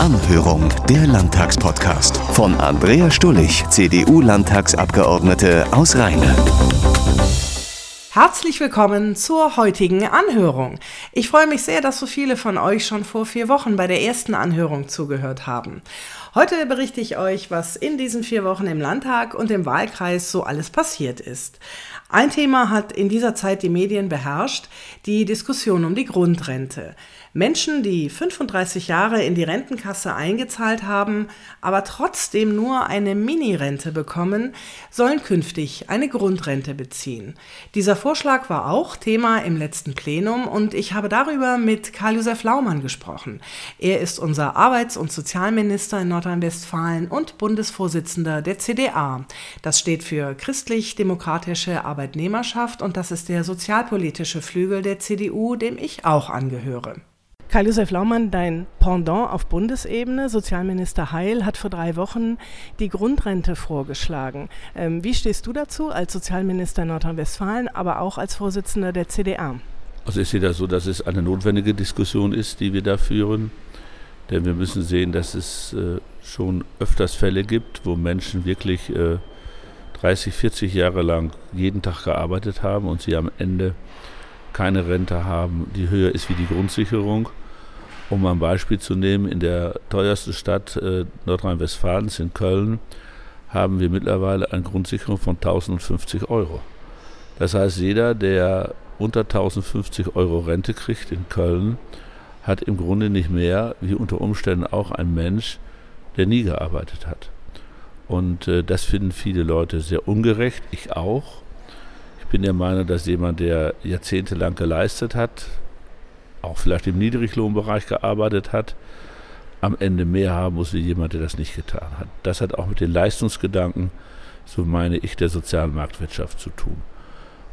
Anhörung, der Landtagspodcast von Andrea Stullig, CDU-Landtagsabgeordnete aus Rheine. Herzlich willkommen zur heutigen Anhörung. Ich freue mich sehr, dass so viele von euch schon vor vier Wochen bei der ersten Anhörung zugehört haben. Heute berichte ich euch, was in diesen vier Wochen im Landtag und im Wahlkreis so alles passiert ist. Ein Thema hat in dieser Zeit die Medien beherrscht, die Diskussion um die Grundrente. Menschen, die 35 Jahre in die Rentenkasse eingezahlt haben, aber trotzdem nur eine Mini-Rente bekommen, sollen künftig eine Grundrente beziehen. Dieser Vorschlag war auch Thema im letzten Plenum und ich habe darüber mit Karl-Josef Laumann gesprochen. Er ist unser Arbeits- und Sozialminister in Nordrhein-Westfalen und Bundesvorsitzender der CDA. Das steht für Christlich-Demokratische Arbeitnehmerschaft und das ist der sozialpolitische Flügel der CDU, dem ich auch angehöre. Karl-Josef Laumann, dein Pendant auf Bundesebene, Sozialminister Heil, hat vor drei Wochen die Grundrente vorgeschlagen. Ähm, wie stehst du dazu als Sozialminister Nordrhein-Westfalen, aber auch als Vorsitzender der CDA? Also ich sehe das so, dass es eine notwendige Diskussion ist, die wir da führen. Denn wir müssen sehen, dass es äh, schon öfters Fälle gibt, wo Menschen wirklich äh, 30, 40 Jahre lang jeden Tag gearbeitet haben und sie am Ende keine Rente haben, die höher ist wie die Grundsicherung um ein Beispiel zu nehmen, in der teuersten Stadt äh, Nordrhein-Westfalens, in Köln, haben wir mittlerweile eine Grundsicherung von 1050 Euro. Das heißt, jeder, der unter 1050 Euro Rente kriegt in Köln, hat im Grunde nicht mehr wie unter Umständen auch ein Mensch, der nie gearbeitet hat. Und äh, das finden viele Leute sehr ungerecht, ich auch. Ich bin der Meinung, dass jemand, der jahrzehntelang geleistet hat, auch vielleicht im Niedriglohnbereich gearbeitet hat, am Ende mehr haben muss wie jemand, der das nicht getan hat. Das hat auch mit den Leistungsgedanken, so meine ich, der sozialen Marktwirtschaft zu tun.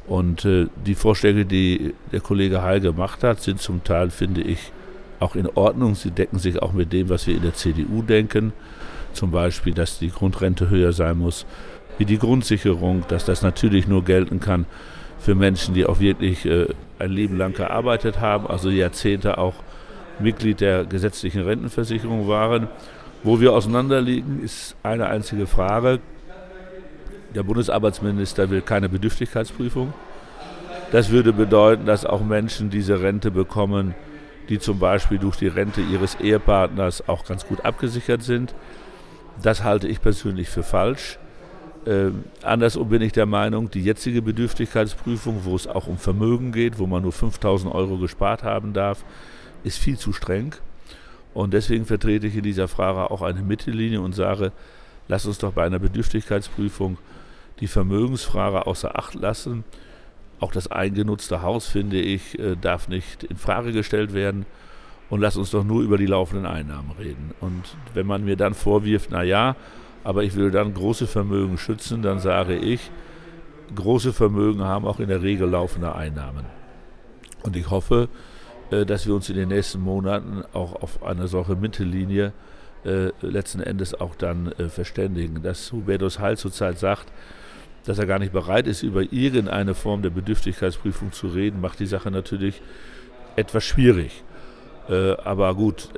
Und äh, die Vorschläge, die der Kollege Heil gemacht hat, sind zum Teil, finde ich, auch in Ordnung. Sie decken sich auch mit dem, was wir in der CDU denken. Zum Beispiel, dass die Grundrente höher sein muss, wie die Grundsicherung, dass das natürlich nur gelten kann für Menschen, die auch wirklich äh, ein Leben lang gearbeitet haben, also Jahrzehnte auch Mitglied der gesetzlichen Rentenversicherung waren. Wo wir auseinanderliegen, ist eine einzige Frage. Der Bundesarbeitsminister will keine Bedürftigkeitsprüfung. Das würde bedeuten, dass auch Menschen diese Rente bekommen, die zum Beispiel durch die Rente ihres Ehepartners auch ganz gut abgesichert sind. Das halte ich persönlich für falsch. Äh, andersrum bin ich der Meinung, die jetzige Bedürftigkeitsprüfung, wo es auch um Vermögen geht, wo man nur 5000 Euro gespart haben darf, ist viel zu streng. Und deswegen vertrete ich in dieser Frage auch eine Mittellinie und sage, lass uns doch bei einer Bedürftigkeitsprüfung die Vermögensfrage außer Acht lassen. Auch das eingenutzte Haus, finde ich, äh, darf nicht in Frage gestellt werden. Und lass uns doch nur über die laufenden Einnahmen reden. Und wenn man mir dann vorwirft, na ja, aber ich will dann große Vermögen schützen, dann sage ich, große Vermögen haben auch in der Regel laufende Einnahmen. Und ich hoffe, äh, dass wir uns in den nächsten Monaten auch auf eine solche Mittellinie äh, letzten Endes auch dann äh, verständigen. Dass Hubertus Heil zurzeit sagt, dass er gar nicht bereit ist, über irgendeine Form der Bedürftigkeitsprüfung zu reden, macht die Sache natürlich etwas schwierig. Aber gut,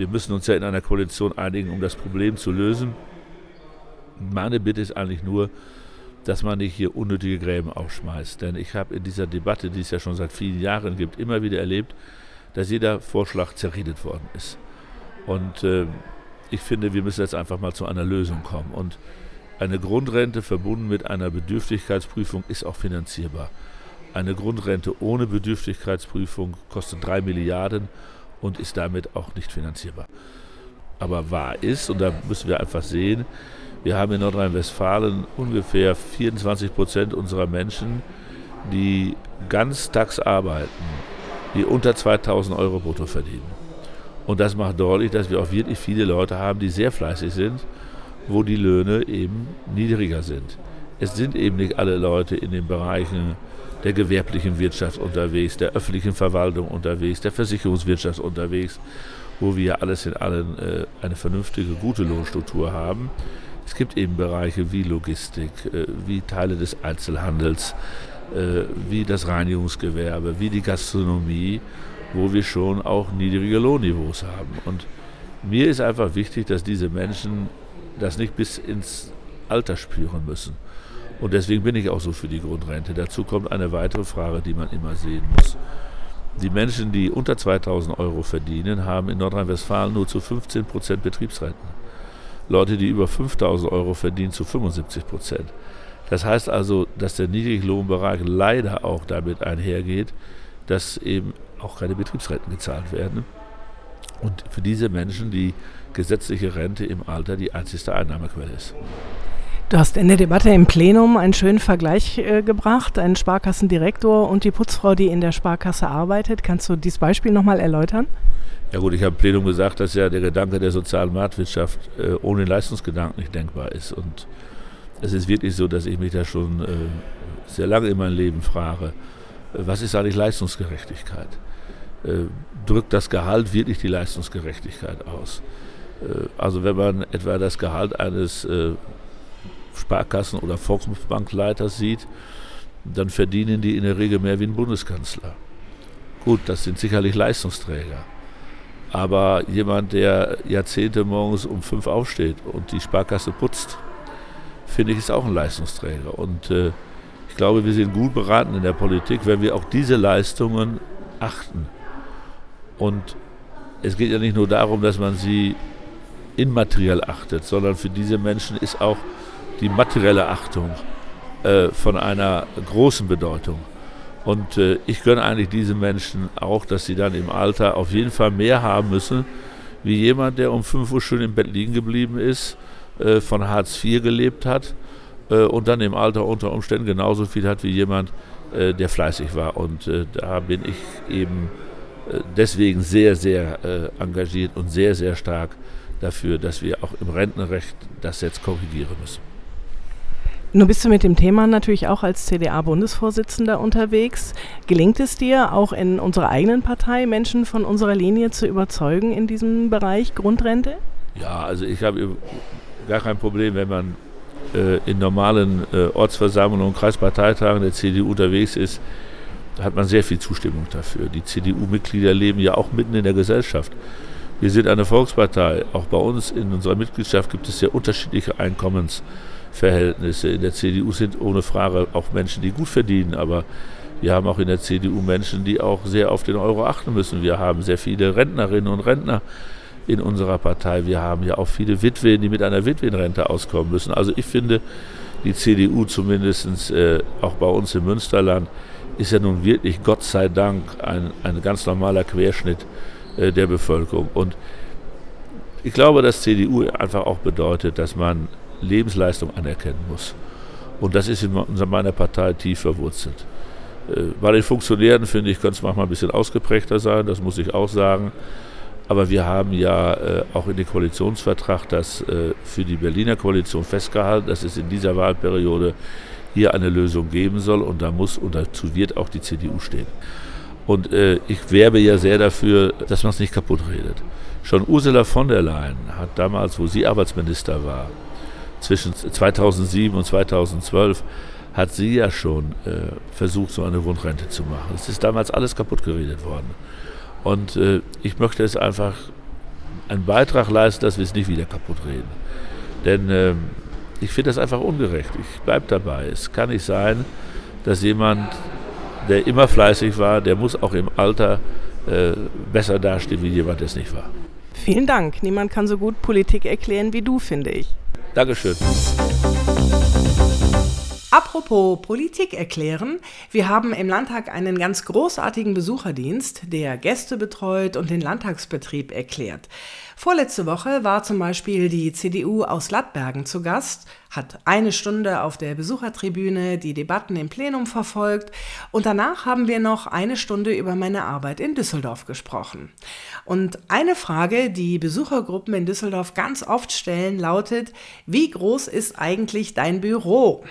wir müssen uns ja in einer Koalition einigen, um das Problem zu lösen. Meine Bitte ist eigentlich nur, dass man nicht hier unnötige Gräben aufschmeißt. Denn ich habe in dieser Debatte, die es ja schon seit vielen Jahren gibt, immer wieder erlebt, dass jeder Vorschlag zerredet worden ist. Und äh, ich finde, wir müssen jetzt einfach mal zu einer Lösung kommen. Und eine Grundrente verbunden mit einer Bedürftigkeitsprüfung ist auch finanzierbar. Eine Grundrente ohne Bedürftigkeitsprüfung kostet drei Milliarden und ist damit auch nicht finanzierbar. Aber wahr ist, und da müssen wir einfach sehen, wir haben in Nordrhein-Westfalen ungefähr 24 Prozent unserer Menschen, die ganztags arbeiten, die unter 2000 Euro brutto verdienen. Und das macht deutlich, dass wir auch wirklich viele Leute haben, die sehr fleißig sind, wo die Löhne eben niedriger sind. Es sind eben nicht alle Leute in den Bereichen der gewerblichen Wirtschaft unterwegs, der öffentlichen Verwaltung unterwegs, der Versicherungswirtschaft unterwegs, wo wir alles in allem äh, eine vernünftige, gute Lohnstruktur haben. Es gibt eben Bereiche wie Logistik, äh, wie Teile des Einzelhandels, äh, wie das Reinigungsgewerbe, wie die Gastronomie, wo wir schon auch niedrige Lohnniveaus haben. Und mir ist einfach wichtig, dass diese Menschen das nicht bis ins Alter spüren müssen. Und deswegen bin ich auch so für die Grundrente. Dazu kommt eine weitere Frage, die man immer sehen muss. Die Menschen, die unter 2000 Euro verdienen, haben in Nordrhein-Westfalen nur zu 15 Prozent Betriebsrenten. Leute, die über 5000 Euro verdienen, zu 75 Prozent. Das heißt also, dass der Niedriglohnbereich leider auch damit einhergeht, dass eben auch keine Betriebsrenten gezahlt werden. Und für diese Menschen die gesetzliche Rente im Alter die einzigste Einnahmequelle ist. Du hast in der Debatte im Plenum einen schönen Vergleich äh, gebracht, einen Sparkassendirektor und die Putzfrau, die in der Sparkasse arbeitet. Kannst du dieses Beispiel nochmal erläutern? Ja gut, ich habe im Plenum gesagt, dass ja der Gedanke der sozialen Marktwirtschaft äh, ohne Leistungsgedanken nicht denkbar ist. Und es ist wirklich so, dass ich mich da schon äh, sehr lange in meinem Leben frage, äh, was ist eigentlich Leistungsgerechtigkeit? Äh, drückt das Gehalt wirklich die Leistungsgerechtigkeit aus? Äh, also wenn man etwa das Gehalt eines Sparkassen- oder Volksbankleiter sieht, dann verdienen die in der Regel mehr wie ein Bundeskanzler. Gut, das sind sicherlich Leistungsträger. Aber jemand, der Jahrzehnte morgens um fünf aufsteht und die Sparkasse putzt, finde ich, ist auch ein Leistungsträger. Und äh, ich glaube, wir sind gut beraten in der Politik, wenn wir auch diese Leistungen achten. Und es geht ja nicht nur darum, dass man sie immateriell achtet, sondern für diese Menschen ist auch die materielle Achtung äh, von einer großen Bedeutung. Und äh, ich gönne eigentlich diesen Menschen auch, dass sie dann im Alter auf jeden Fall mehr haben müssen, wie jemand, der um 5 Uhr schon im Bett liegen geblieben ist, äh, von Hartz IV gelebt hat äh, und dann im Alter unter Umständen genauso viel hat wie jemand, äh, der fleißig war. Und äh, da bin ich eben deswegen sehr, sehr engagiert und sehr, sehr stark dafür, dass wir auch im Rentenrecht das jetzt korrigieren müssen. Nun bist du mit dem Thema natürlich auch als CDA-Bundesvorsitzender unterwegs. Gelingt es dir, auch in unserer eigenen Partei Menschen von unserer Linie zu überzeugen in diesem Bereich Grundrente? Ja, also ich habe gar kein Problem, wenn man äh, in normalen äh, Ortsversammlungen Kreisparteitagen der CDU unterwegs ist, hat man sehr viel Zustimmung dafür. Die CDU-Mitglieder leben ja auch mitten in der Gesellschaft. Wir sind eine Volkspartei. Auch bei uns in unserer Mitgliedschaft gibt es sehr unterschiedliche Einkommens- Verhältnisse. In der CDU sind ohne Frage auch Menschen, die gut verdienen, aber wir haben auch in der CDU Menschen, die auch sehr auf den Euro achten müssen. Wir haben sehr viele Rentnerinnen und Rentner in unserer Partei. Wir haben ja auch viele Witwen, die mit einer Witwenrente auskommen müssen. Also ich finde, die CDU zumindest äh, auch bei uns im Münsterland ist ja nun wirklich, Gott sei Dank, ein, ein ganz normaler Querschnitt äh, der Bevölkerung. Und ich glaube, dass CDU einfach auch bedeutet, dass man Lebensleistung anerkennen muss. Und das ist in meiner Partei tief verwurzelt. Äh, bei den Funktionären, finde ich, könnte es manchmal ein bisschen ausgeprägter sein, das muss ich auch sagen. Aber wir haben ja äh, auch in dem Koalitionsvertrag das äh, für die Berliner Koalition festgehalten, dass es in dieser Wahlperiode hier eine Lösung geben soll und da muss und dazu wird auch die CDU stehen. Und äh, ich werbe ja sehr dafür, dass man es nicht kaputt redet. Schon Ursula von der Leyen hat damals, wo sie Arbeitsminister war, zwischen 2007 und 2012 hat sie ja schon äh, versucht, so eine Grundrente zu machen. Es ist damals alles kaputt geredet worden. Und äh, ich möchte es einfach einen Beitrag leisten, dass wir es nicht wieder kaputt reden. Denn äh, ich finde das einfach ungerecht. Ich bleibe dabei. Es kann nicht sein, dass jemand, der immer fleißig war, der muss auch im Alter äh, besser dastehen wie jemand, der es nicht war. Vielen Dank. Niemand kann so gut Politik erklären wie du, finde ich. Dankeschön. Apropos Politik erklären, wir haben im Landtag einen ganz großartigen Besucherdienst, der Gäste betreut und den Landtagsbetrieb erklärt. Vorletzte Woche war zum Beispiel die CDU aus Lattbergen zu Gast, hat eine Stunde auf der Besuchertribüne die Debatten im Plenum verfolgt und danach haben wir noch eine Stunde über meine Arbeit in Düsseldorf gesprochen. Und eine Frage, die Besuchergruppen in Düsseldorf ganz oft stellen, lautet, wie groß ist eigentlich dein Büro?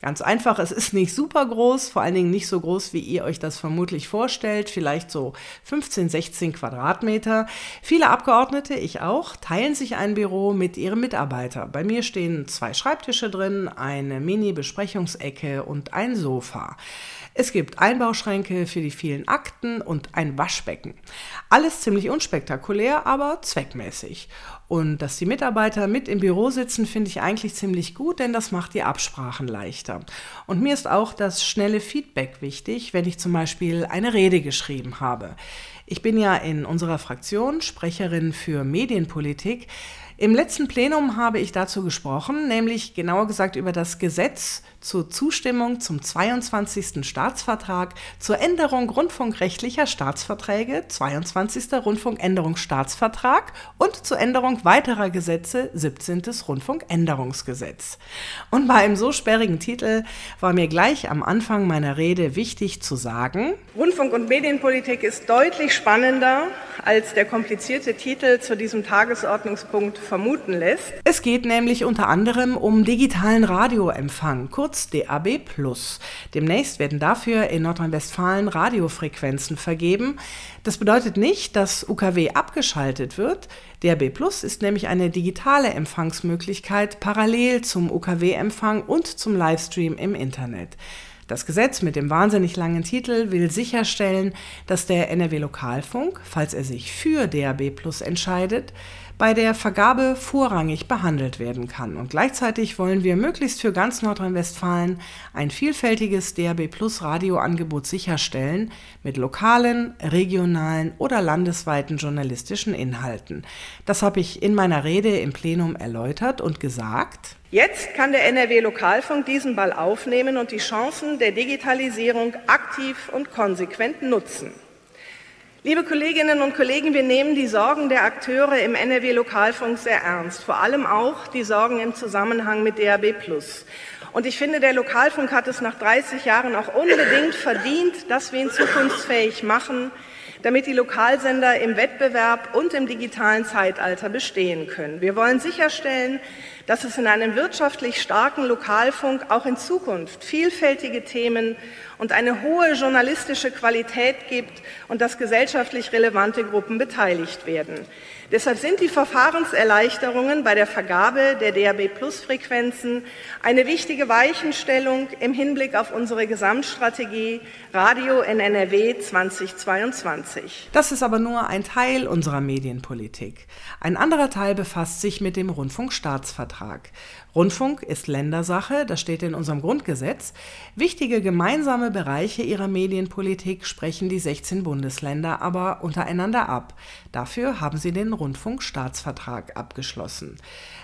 Ganz einfach, es ist nicht super groß, vor allen Dingen nicht so groß, wie ihr euch das vermutlich vorstellt, vielleicht so 15, 16 Quadratmeter. Viele Abgeordnete, ich auch, teilen sich ein Büro mit ihrem Mitarbeiter. Bei mir stehen zwei Schreibtische drin, eine Mini-Besprechungsecke und ein Sofa. Es gibt Einbauschränke für die vielen Akten und ein Waschbecken. Alles ziemlich unspektakulär, aber zweckmäßig. Und dass die Mitarbeiter mit im Büro sitzen, finde ich eigentlich ziemlich gut, denn das macht die Absprachen leichter. Und mir ist auch das schnelle Feedback wichtig, wenn ich zum Beispiel eine Rede geschrieben habe. Ich bin ja in unserer Fraktion Sprecherin für Medienpolitik. Im letzten Plenum habe ich dazu gesprochen, nämlich genauer gesagt über das Gesetz zur Zustimmung zum 22. Staatsvertrag zur Änderung rundfunkrechtlicher Staatsverträge, 22. Rundfunkänderungsstaatsvertrag und zur Änderung weiterer Gesetze, 17. Rundfunkänderungsgesetz. Und bei einem so sperrigen Titel war mir gleich am Anfang meiner Rede wichtig zu sagen, Rundfunk- und Medienpolitik ist deutlich spannender als der komplizierte Titel zu diesem Tagesordnungspunkt vermuten lässt. Es geht nämlich unter anderem um digitalen Radioempfang, kurz DAB+. Demnächst werden dafür in Nordrhein-Westfalen Radiofrequenzen vergeben. Das bedeutet nicht, dass UKW abgeschaltet wird. DAB ist nämlich eine digitale Empfangsmöglichkeit parallel zum UKW-Empfang und zum Livestream im Internet. Das Gesetz mit dem wahnsinnig langen Titel will sicherstellen, dass der NRW Lokalfunk, falls er sich für DAB Plus entscheidet, bei der Vergabe vorrangig behandelt werden kann. Und gleichzeitig wollen wir möglichst für ganz Nordrhein-Westfalen ein vielfältiges DAB Plus Radioangebot sicherstellen mit lokalen, regionalen oder landesweiten journalistischen Inhalten. Das habe ich in meiner Rede im Plenum erläutert und gesagt. Jetzt kann der NRW Lokalfunk diesen Ball aufnehmen und die Chancen der Digitalisierung aktiv und konsequent nutzen. Liebe Kolleginnen und Kollegen, wir nehmen die Sorgen der Akteure im NRW Lokalfunk sehr ernst, vor allem auch die Sorgen im Zusammenhang mit DAB+. Und ich finde, der Lokalfunk hat es nach 30 Jahren auch unbedingt verdient, dass wir ihn zukunftsfähig machen, damit die Lokalsender im Wettbewerb und im digitalen Zeitalter bestehen können. Wir wollen sicherstellen, dass es in einem wirtschaftlich starken Lokalfunk auch in Zukunft vielfältige Themen und eine hohe journalistische Qualität gibt und dass gesellschaftlich relevante Gruppen beteiligt werden. Deshalb sind die Verfahrenserleichterungen bei der Vergabe der DAB-Plus-Frequenzen eine wichtige Weichenstellung im Hinblick auf unsere Gesamtstrategie Radio in NRW 2022. Das ist aber nur ein Teil unserer Medienpolitik. Ein anderer Teil befasst sich mit dem Rundfunkstaatsvertrag. Rundfunk ist Ländersache, das steht in unserem Grundgesetz. Wichtige gemeinsame Bereiche ihrer Medienpolitik sprechen die 16 Bundesländer aber untereinander ab. Dafür haben sie den Rundfunkstaatsvertrag abgeschlossen.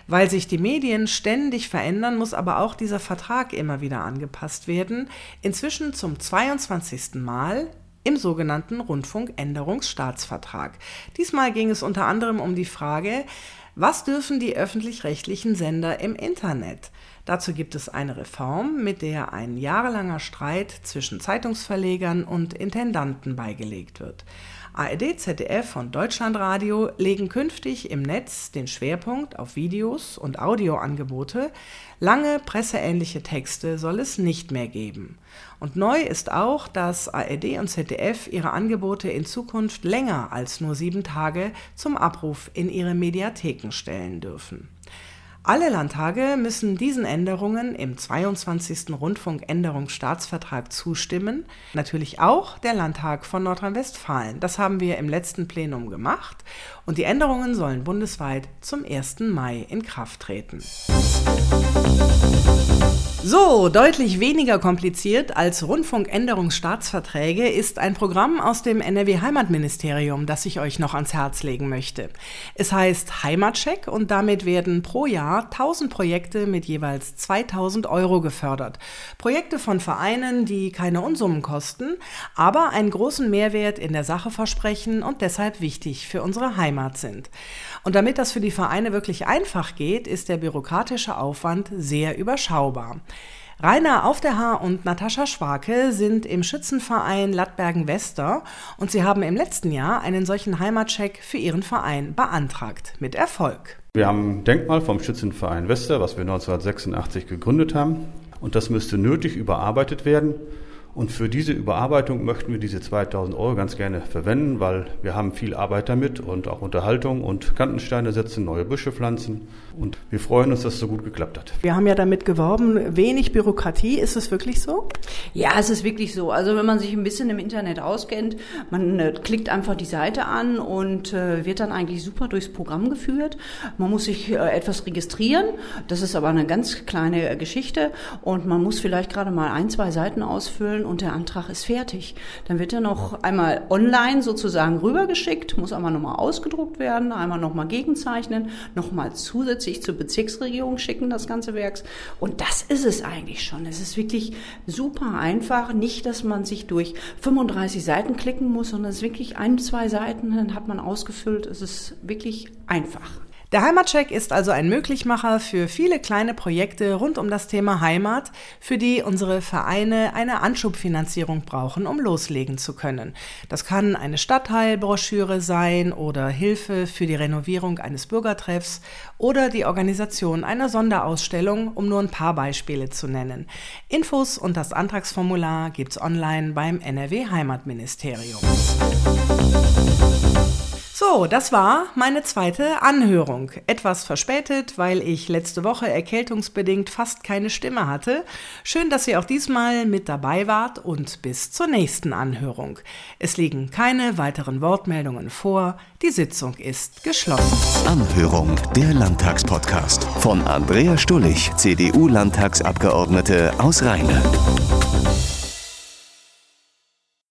Weil sich die Medien ständig verändern, muss aber auch dieser Vertrag immer wieder angepasst werden. Inzwischen zum 22. Mal im sogenannten Rundfunkänderungsstaatsvertrag. Diesmal ging es unter anderem um die Frage, was dürfen die öffentlich-rechtlichen Sender im Internet? Dazu gibt es eine Reform, mit der ein jahrelanger Streit zwischen Zeitungsverlegern und Intendanten beigelegt wird. ARD, ZDF und Deutschlandradio legen künftig im Netz den Schwerpunkt auf Videos und Audioangebote. Lange presseähnliche Texte soll es nicht mehr geben. Und neu ist auch, dass ARD und ZDF ihre Angebote in Zukunft länger als nur sieben Tage zum Abruf in ihre Mediatheken stellen dürfen. Alle Landtage müssen diesen Änderungen im 22. Rundfunkänderungsstaatsvertrag zustimmen. Natürlich auch der Landtag von Nordrhein-Westfalen. Das haben wir im letzten Plenum gemacht. Und die Änderungen sollen bundesweit zum 1. Mai in Kraft treten. So, deutlich weniger kompliziert als Rundfunkänderungsstaatsverträge ist ein Programm aus dem NRW Heimatministerium, das ich euch noch ans Herz legen möchte. Es heißt Heimatcheck und damit werden pro Jahr 1000 Projekte mit jeweils 2000 Euro gefördert. Projekte von Vereinen, die keine Unsummen kosten, aber einen großen Mehrwert in der Sache versprechen und deshalb wichtig für unsere Heimat sind. Und damit das für die Vereine wirklich einfach geht, ist der bürokratische Aufwand sehr überschaubar. Rainer Auf der Haar und Natascha Schwake sind im Schützenverein Lattbergen-Wester und sie haben im letzten Jahr einen solchen Heimatcheck für ihren Verein beantragt. Mit Erfolg. Wir haben ein Denkmal vom Schützenverein Wester, was wir 1986 gegründet haben. Und das müsste nötig überarbeitet werden. Und für diese Überarbeitung möchten wir diese 2000 Euro ganz gerne verwenden, weil wir haben viel Arbeit damit und auch Unterhaltung und Kantensteine setzen, neue Büsche pflanzen. Und wir freuen uns, dass es so gut geklappt hat. Wir haben ja damit geworben, wenig Bürokratie. Ist es wirklich so? Ja, es ist wirklich so. Also wenn man sich ein bisschen im Internet auskennt, man äh, klickt einfach die Seite an und äh, wird dann eigentlich super durchs Programm geführt. Man muss sich äh, etwas registrieren. Das ist aber eine ganz kleine Geschichte und man muss vielleicht gerade mal ein, zwei Seiten ausfüllen und der Antrag ist fertig. Dann wird er noch einmal online sozusagen rübergeschickt, muss einmal nochmal ausgedruckt werden, einmal nochmal gegenzeichnen, nochmal zusätzlich zur Bezirksregierung schicken, das ganze Werks. Und das ist es eigentlich schon. Es ist wirklich super einfach. Nicht, dass man sich durch 35 Seiten klicken muss, sondern es ist wirklich ein, zwei Seiten, dann hat man ausgefüllt. Es ist wirklich einfach. Der Heimatcheck ist also ein Möglichmacher für viele kleine Projekte rund um das Thema Heimat, für die unsere Vereine eine Anschubfinanzierung brauchen, um loslegen zu können. Das kann eine Stadtteilbroschüre sein oder Hilfe für die Renovierung eines Bürgertreffs oder die Organisation einer Sonderausstellung, um nur ein paar Beispiele zu nennen. Infos und das Antragsformular gibt's online beim NRW Heimatministerium. So, das war meine zweite Anhörung. Etwas verspätet, weil ich letzte Woche erkältungsbedingt fast keine Stimme hatte. Schön, dass ihr auch diesmal mit dabei wart und bis zur nächsten Anhörung. Es liegen keine weiteren Wortmeldungen vor. Die Sitzung ist geschlossen. Anhörung, der Landtagspodcast von Andrea Stullig, CDU-Landtagsabgeordnete aus Rheine.